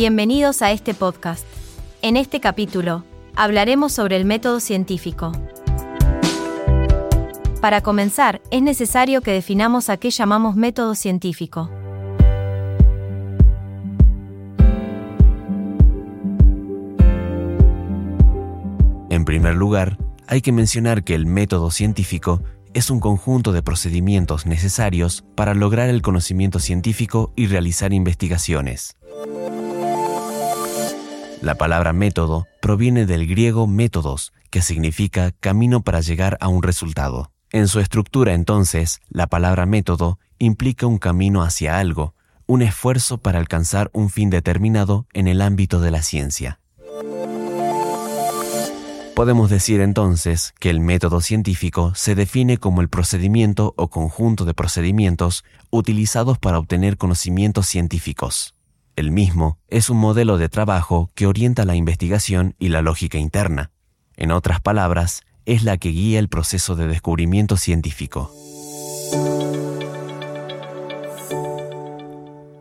Bienvenidos a este podcast. En este capítulo, hablaremos sobre el método científico. Para comenzar, es necesario que definamos a qué llamamos método científico. En primer lugar, hay que mencionar que el método científico es un conjunto de procedimientos necesarios para lograr el conocimiento científico y realizar investigaciones. La palabra método proviene del griego métodos, que significa camino para llegar a un resultado. En su estructura entonces, la palabra método implica un camino hacia algo, un esfuerzo para alcanzar un fin determinado en el ámbito de la ciencia. Podemos decir entonces que el método científico se define como el procedimiento o conjunto de procedimientos utilizados para obtener conocimientos científicos. El mismo es un modelo de trabajo que orienta la investigación y la lógica interna. En otras palabras, es la que guía el proceso de descubrimiento científico.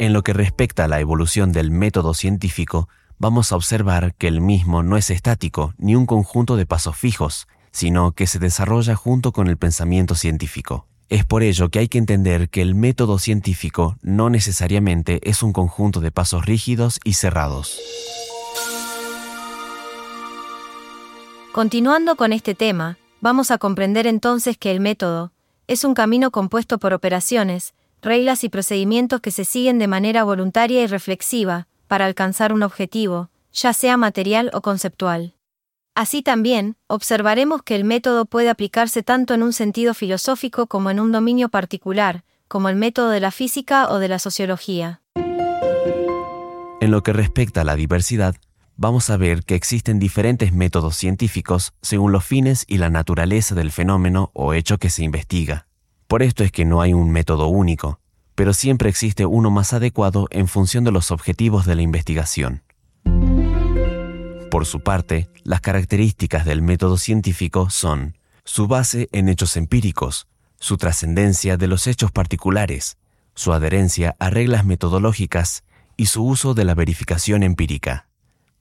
En lo que respecta a la evolución del método científico, vamos a observar que el mismo no es estático ni un conjunto de pasos fijos, sino que se desarrolla junto con el pensamiento científico. Es por ello que hay que entender que el método científico no necesariamente es un conjunto de pasos rígidos y cerrados. Continuando con este tema, vamos a comprender entonces que el método es un camino compuesto por operaciones, reglas y procedimientos que se siguen de manera voluntaria y reflexiva para alcanzar un objetivo, ya sea material o conceptual. Así también, observaremos que el método puede aplicarse tanto en un sentido filosófico como en un dominio particular, como el método de la física o de la sociología. En lo que respecta a la diversidad, vamos a ver que existen diferentes métodos científicos según los fines y la naturaleza del fenómeno o hecho que se investiga. Por esto es que no hay un método único, pero siempre existe uno más adecuado en función de los objetivos de la investigación. Por su parte, las características del método científico son su base en hechos empíricos, su trascendencia de los hechos particulares, su adherencia a reglas metodológicas y su uso de la verificación empírica.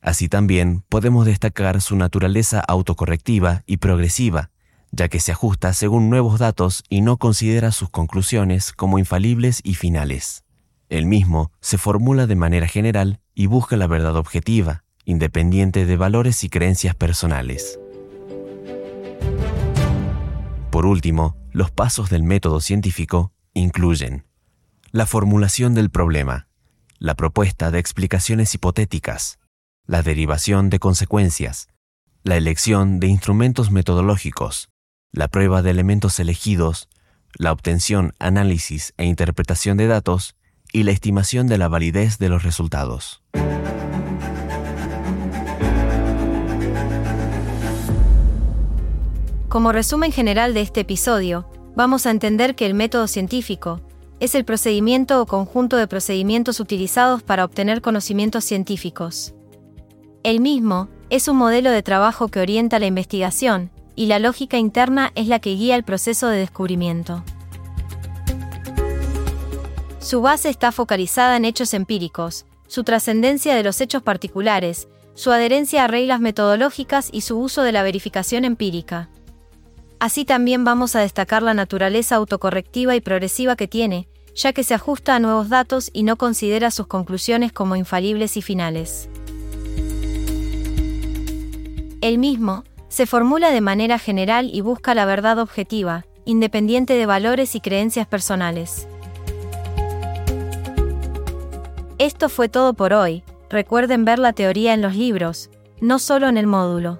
Así también podemos destacar su naturaleza autocorrectiva y progresiva, ya que se ajusta según nuevos datos y no considera sus conclusiones como infalibles y finales. El mismo se formula de manera general y busca la verdad objetiva, independiente de valores y creencias personales. Por último, los pasos del método científico incluyen la formulación del problema, la propuesta de explicaciones hipotéticas, la derivación de consecuencias, la elección de instrumentos metodológicos, la prueba de elementos elegidos, la obtención, análisis e interpretación de datos y la estimación de la validez de los resultados. Como resumen general de este episodio, vamos a entender que el método científico es el procedimiento o conjunto de procedimientos utilizados para obtener conocimientos científicos. El mismo es un modelo de trabajo que orienta la investigación, y la lógica interna es la que guía el proceso de descubrimiento. Su base está focalizada en hechos empíricos, su trascendencia de los hechos particulares, su adherencia a reglas metodológicas y su uso de la verificación empírica. Así también vamos a destacar la naturaleza autocorrectiva y progresiva que tiene, ya que se ajusta a nuevos datos y no considera sus conclusiones como infalibles y finales. El mismo, se formula de manera general y busca la verdad objetiva, independiente de valores y creencias personales. Esto fue todo por hoy, recuerden ver la teoría en los libros, no solo en el módulo.